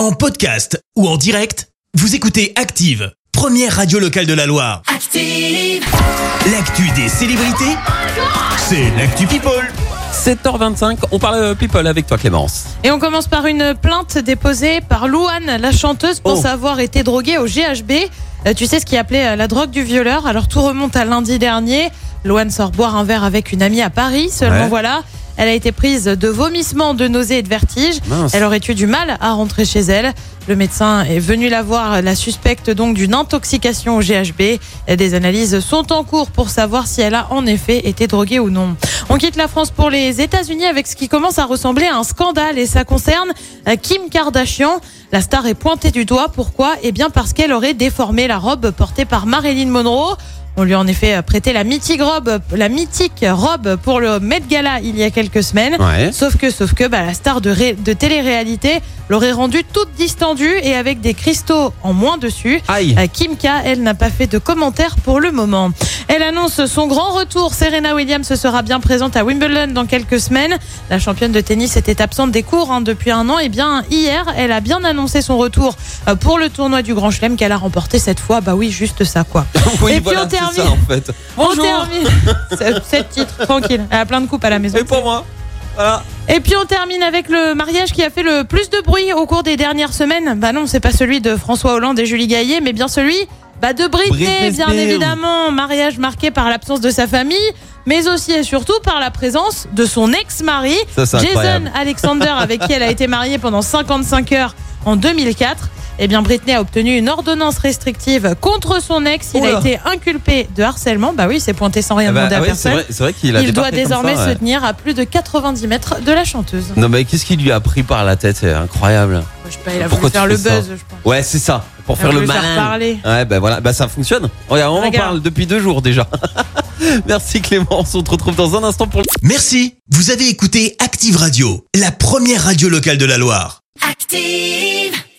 En podcast ou en direct, vous écoutez Active, première radio locale de la Loire. Active. L'actu des célébrités, c'est l'actu People. 7h25, on parle euh, people avec toi Clémence. Et on commence par une plainte déposée par Louane, la chanteuse, pense Oh. avoir été droguée au GHB. Euh, tu sais ce qui appelait euh, la drogue du violeur? Alors tout remonte à lundi dernier. Louane sort boire un verre avec une amie à Paris. Seulement Ouais. voilà, elle a été prise de vomissements, de nausées et de vertiges. Mince. Elle aurait eu du mal à rentrer chez elle. Le médecin est venu la voir, la suspecte donc d'une intoxication au GHB. Des analyses sont en cours pour savoir si elle a en effet été droguée ou non. On quitte la France pour les États-Unis avec ce qui commence à ressembler à un scandale et ça concerne euh, Kim Kardashian. La star est pointée du doigt. Pourquoi? Eh bien parce qu'elle aurait déformé la robe portée par Marilyn Monroe. On lui a en effet prêté la mythique robe, la mythique robe pour le Met Gala il y a quelques semaines. Ouais. Sauf que, sauf que, bah, la star de, ré- de télé-réalité l'aurait rendue toute distendue et avec des cristaux en moins dessus. Aïe. Euh, Kim K, elle n'a pas fait de commentaires pour le moment. Elle annonce son grand retour. Serena Williams sera bien présente à Wimbledon dans quelques semaines. La championne de tennis était absente des cours hein, depuis un an. Et bien hier, elle a bien annoncé son retour euh, pour le tournoi du Grand Chelem qu'elle a remporté cette fois. Bah oui, juste ça quoi. oui, Et puis voilà, on termine. Ça en fait. On termine. C'est- Sept titres, tranquille. Elle a plein de coupes à la maison. Et pour moi. Voilà. Et puis on termine avec le mariage qui a fait le plus de bruit au cours des dernières semaines. Bah non, c'est pas celui de François Hollande et Julie Gaillet, mais bien celui bah de Britney, Britney bien Spears. évidemment. Mariage marqué par l'absence de sa famille, mais aussi et surtout par la présence de son ex-mari, Jason incroyable. Alexander, avec qui elle a été mariée pendant 55 heures en 2004. Eh bien, Britney a obtenu une ordonnance restrictive contre son ex. Il Oula. a été inculpé de harcèlement. Bah oui, c'est pointé sans rien Ah bah, demander ah à c'est personne. vrai, c'est vrai qu'il a Il doit désormais ça, se tenir à plus de 90 mètres de la chanteuse. Non mais qu'est-ce qui lui a pris par la tête? C'est incroyable. Je sais pas, il a Pourquoi voulu faire le buzz, je pense. Ouais, c'est ça. Pour faire le malin. parler. Ouais, ben voilà, bah ça fonctionne. Regarde, on en Regarde. parle depuis deux jours déjà. Merci Clémence, on te retrouve dans un instant pour le... Merci, vous avez écouté Active Radio, la première radio locale de la Loire. Active.